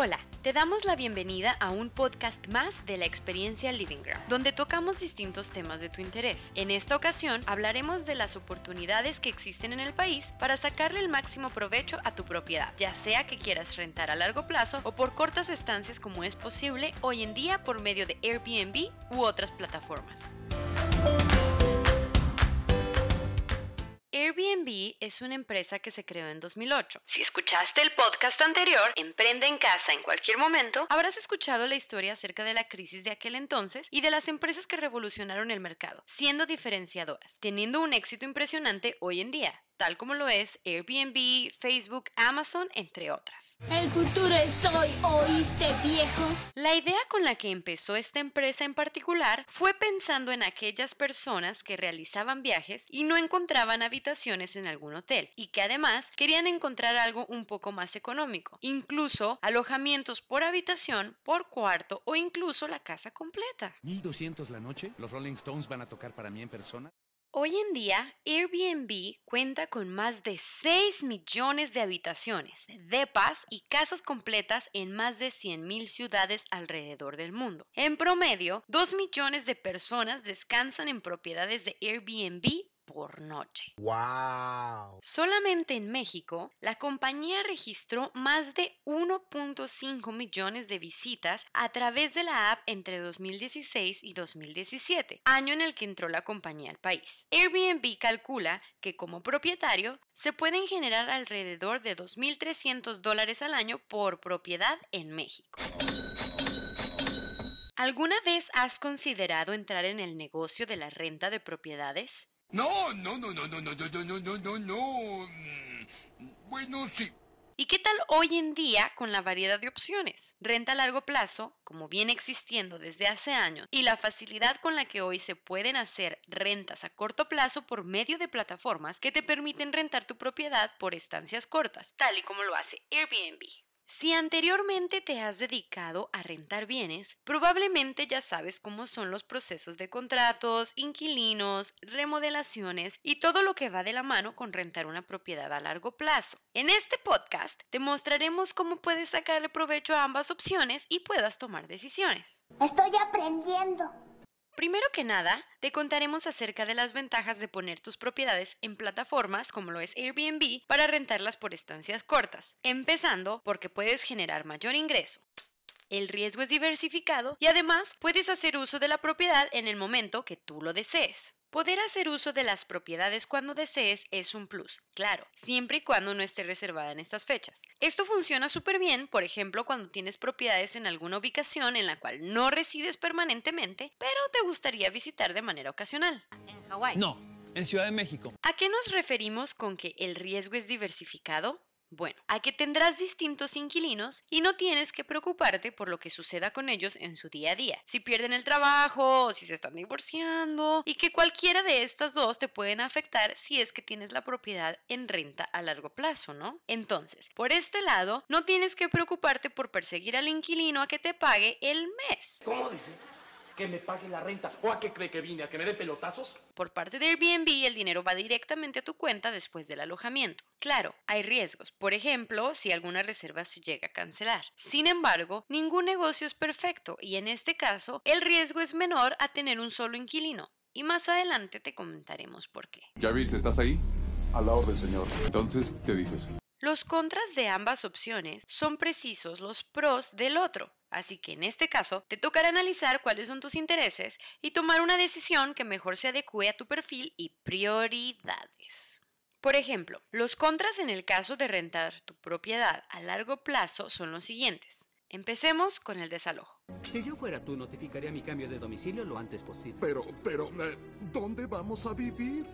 Hola, te damos la bienvenida a un podcast más de la experiencia Living Ground, donde tocamos distintos temas de tu interés. En esta ocasión hablaremos de las oportunidades que existen en el país para sacarle el máximo provecho a tu propiedad, ya sea que quieras rentar a largo plazo o por cortas estancias como es posible hoy en día por medio de Airbnb u otras plataformas. Airbnb es una empresa que se creó en 2008. Si escuchaste el podcast anterior, Emprende en casa en cualquier momento, habrás escuchado la historia acerca de la crisis de aquel entonces y de las empresas que revolucionaron el mercado, siendo diferenciadoras, teniendo un éxito impresionante hoy en día tal como lo es Airbnb, Facebook, Amazon, entre otras. El futuro es hoy, ¿oíste viejo? La idea con la que empezó esta empresa en particular fue pensando en aquellas personas que realizaban viajes y no encontraban habitaciones en algún hotel y que además querían encontrar algo un poco más económico, incluso alojamientos por habitación, por cuarto o incluso la casa completa. ¿1200 la noche? ¿Los Rolling Stones van a tocar para mí en persona? Hoy en día, Airbnb cuenta con más de 6 millones de habitaciones, depas y casas completas en más de 100.000 ciudades alrededor del mundo. En promedio, 2 millones de personas descansan en propiedades de Airbnb por noche. ¡Wow! Solamente en México, la compañía registró más de 1.5 millones de visitas a través de la app entre 2016 y 2017, año en el que entró la compañía al país. Airbnb calcula que como propietario se pueden generar alrededor de 2.300 dólares al año por propiedad en México. ¿Alguna vez has considerado entrar en el negocio de la renta de propiedades? No, no, no, no, no, no, no, no, no, no, no. Bueno, sí. ¿Y qué tal hoy en día con la variedad de opciones? Renta a largo plazo, como viene existiendo desde hace años, y la facilidad con la que hoy se pueden hacer rentas a corto plazo por medio de plataformas que te permiten rentar tu propiedad por estancias cortas, tal y como lo hace Airbnb. Si anteriormente te has dedicado a rentar bienes, probablemente ya sabes cómo son los procesos de contratos, inquilinos, remodelaciones y todo lo que va de la mano con rentar una propiedad a largo plazo. En este podcast te mostraremos cómo puedes sacarle provecho a ambas opciones y puedas tomar decisiones. Estoy aprendiendo. Primero que nada, te contaremos acerca de las ventajas de poner tus propiedades en plataformas como lo es Airbnb para rentarlas por estancias cortas, empezando porque puedes generar mayor ingreso. El riesgo es diversificado y además puedes hacer uso de la propiedad en el momento que tú lo desees. Poder hacer uso de las propiedades cuando desees es un plus, claro, siempre y cuando no esté reservada en estas fechas. Esto funciona súper bien, por ejemplo, cuando tienes propiedades en alguna ubicación en la cual no resides permanentemente, pero te gustaría visitar de manera ocasional. En Hawái. No, en Ciudad de México. ¿A qué nos referimos con que el riesgo es diversificado? Bueno, a que tendrás distintos inquilinos y no tienes que preocuparte por lo que suceda con ellos en su día a día. Si pierden el trabajo o si se están divorciando y que cualquiera de estas dos te pueden afectar si es que tienes la propiedad en renta a largo plazo, ¿no? Entonces, por este lado, no tienes que preocuparte por perseguir al inquilino a que te pague el mes. ¿Cómo dice? ¿Que me pague la renta? ¿O a qué cree que vine? ¿A que me den pelotazos? Por parte de Airbnb, el dinero va directamente a tu cuenta después del alojamiento. Claro, hay riesgos. Por ejemplo, si alguna reserva se llega a cancelar. Sin embargo, ningún negocio es perfecto y en este caso, el riesgo es menor a tener un solo inquilino. Y más adelante te comentaremos por qué. Ya viste, ¿estás ahí? A la orden, señor. Entonces, ¿qué dices? Los contras de ambas opciones son precisos los pros del otro. Así que en este caso te tocará analizar cuáles son tus intereses y tomar una decisión que mejor se adecue a tu perfil y prioridades. Por ejemplo, los contras en el caso de rentar tu propiedad a largo plazo son los siguientes. Empecemos con el desalojo. Si yo fuera tú, notificaría mi cambio de domicilio lo antes posible. Pero, pero, eh, ¿dónde vamos a vivir?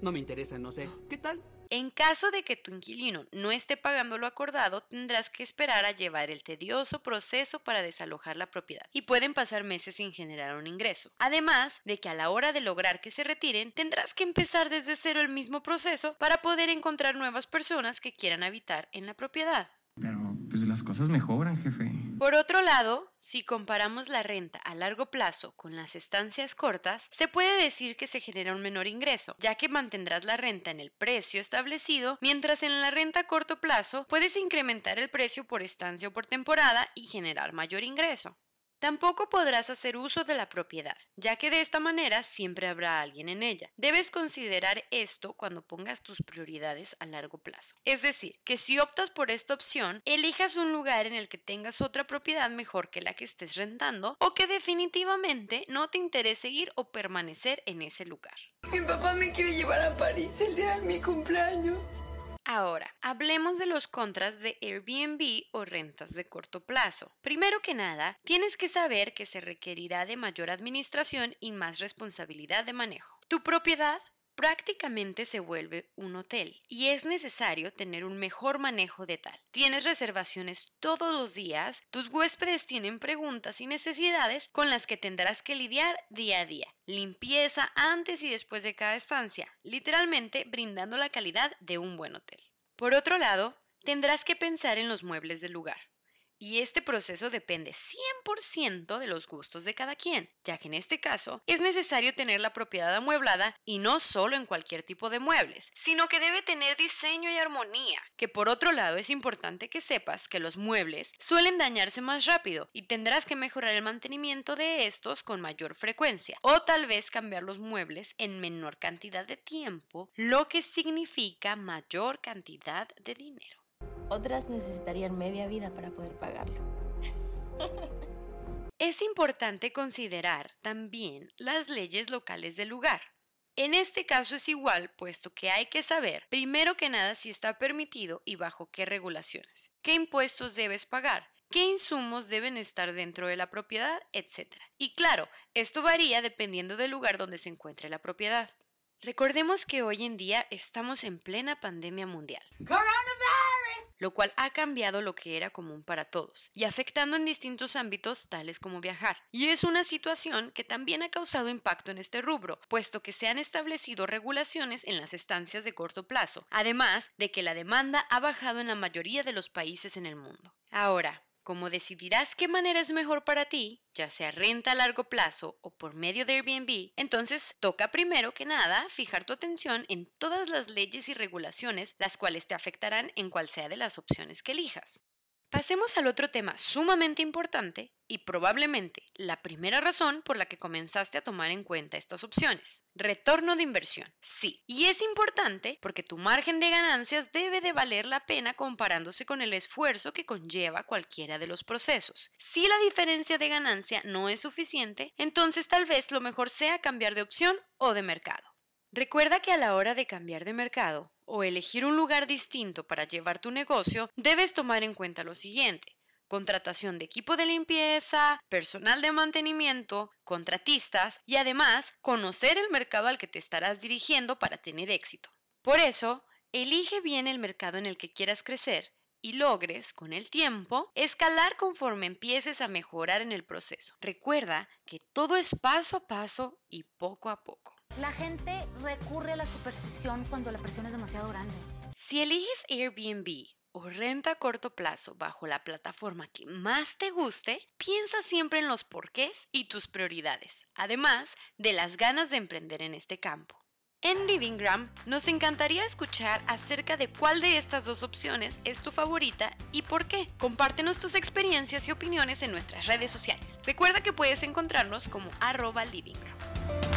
No me interesa, no sé. ¿Qué tal? En caso de que tu inquilino no esté pagando lo acordado, tendrás que esperar a llevar el tedioso proceso para desalojar la propiedad y pueden pasar meses sin generar un ingreso. Además de que a la hora de lograr que se retiren, tendrás que empezar desde cero el mismo proceso para poder encontrar nuevas personas que quieran habitar en la propiedad. Pues las cosas mejoran, jefe. Por otro lado, si comparamos la renta a largo plazo con las estancias cortas, se puede decir que se genera un menor ingreso, ya que mantendrás la renta en el precio establecido, mientras en la renta a corto plazo puedes incrementar el precio por estancia o por temporada y generar mayor ingreso. Tampoco podrás hacer uso de la propiedad, ya que de esta manera siempre habrá alguien en ella. Debes considerar esto cuando pongas tus prioridades a largo plazo. Es decir, que si optas por esta opción, elijas un lugar en el que tengas otra propiedad mejor que la que estés rentando o que definitivamente no te interese ir o permanecer en ese lugar. Mi papá me quiere llevar a París el día de mi cumpleaños. Ahora, hablemos de los contras de Airbnb o rentas de corto plazo. Primero que nada, tienes que saber que se requerirá de mayor administración y más responsabilidad de manejo. Tu propiedad prácticamente se vuelve un hotel y es necesario tener un mejor manejo de tal. Tienes reservaciones todos los días, tus huéspedes tienen preguntas y necesidades con las que tendrás que lidiar día a día. Limpieza antes y después de cada estancia, literalmente brindando la calidad de un buen hotel. Por otro lado, tendrás que pensar en los muebles del lugar. Y este proceso depende 100% de los gustos de cada quien, ya que en este caso es necesario tener la propiedad amueblada y no solo en cualquier tipo de muebles, sino que debe tener diseño y armonía. Que por otro lado es importante que sepas que los muebles suelen dañarse más rápido y tendrás que mejorar el mantenimiento de estos con mayor frecuencia o tal vez cambiar los muebles en menor cantidad de tiempo, lo que significa mayor cantidad de dinero. Otras necesitarían media vida para poder pagarlo. Es importante considerar también las leyes locales del lugar. En este caso es igual, puesto que hay que saber, primero que nada, si está permitido y bajo qué regulaciones, qué impuestos debes pagar, qué insumos deben estar dentro de la propiedad, etc. Y claro, esto varía dependiendo del lugar donde se encuentre la propiedad. Recordemos que hoy en día estamos en plena pandemia mundial lo cual ha cambiado lo que era común para todos y afectando en distintos ámbitos tales como viajar. Y es una situación que también ha causado impacto en este rubro, puesto que se han establecido regulaciones en las estancias de corto plazo, además de que la demanda ha bajado en la mayoría de los países en el mundo. Ahora, como decidirás qué manera es mejor para ti, ya sea renta a largo plazo o por medio de Airbnb, entonces toca primero que nada fijar tu atención en todas las leyes y regulaciones las cuales te afectarán en cual sea de las opciones que elijas. Pasemos al otro tema sumamente importante y probablemente la primera razón por la que comenzaste a tomar en cuenta estas opciones. Retorno de inversión. Sí, y es importante porque tu margen de ganancias debe de valer la pena comparándose con el esfuerzo que conlleva cualquiera de los procesos. Si la diferencia de ganancia no es suficiente, entonces tal vez lo mejor sea cambiar de opción o de mercado. Recuerda que a la hora de cambiar de mercado o elegir un lugar distinto para llevar tu negocio, debes tomar en cuenta lo siguiente. Contratación de equipo de limpieza, personal de mantenimiento, contratistas y además conocer el mercado al que te estarás dirigiendo para tener éxito. Por eso, elige bien el mercado en el que quieras crecer y logres, con el tiempo, escalar conforme empieces a mejorar en el proceso. Recuerda que todo es paso a paso y poco a poco. La gente recurre a la superstición cuando la presión es demasiado grande. Si eliges Airbnb o renta a corto plazo bajo la plataforma que más te guste, piensa siempre en los porqués y tus prioridades, además de las ganas de emprender en este campo. En Livingram nos encantaría escuchar acerca de cuál de estas dos opciones es tu favorita y por qué. Compártenos tus experiencias y opiniones en nuestras redes sociales. Recuerda que puedes encontrarnos como arroba Livingram.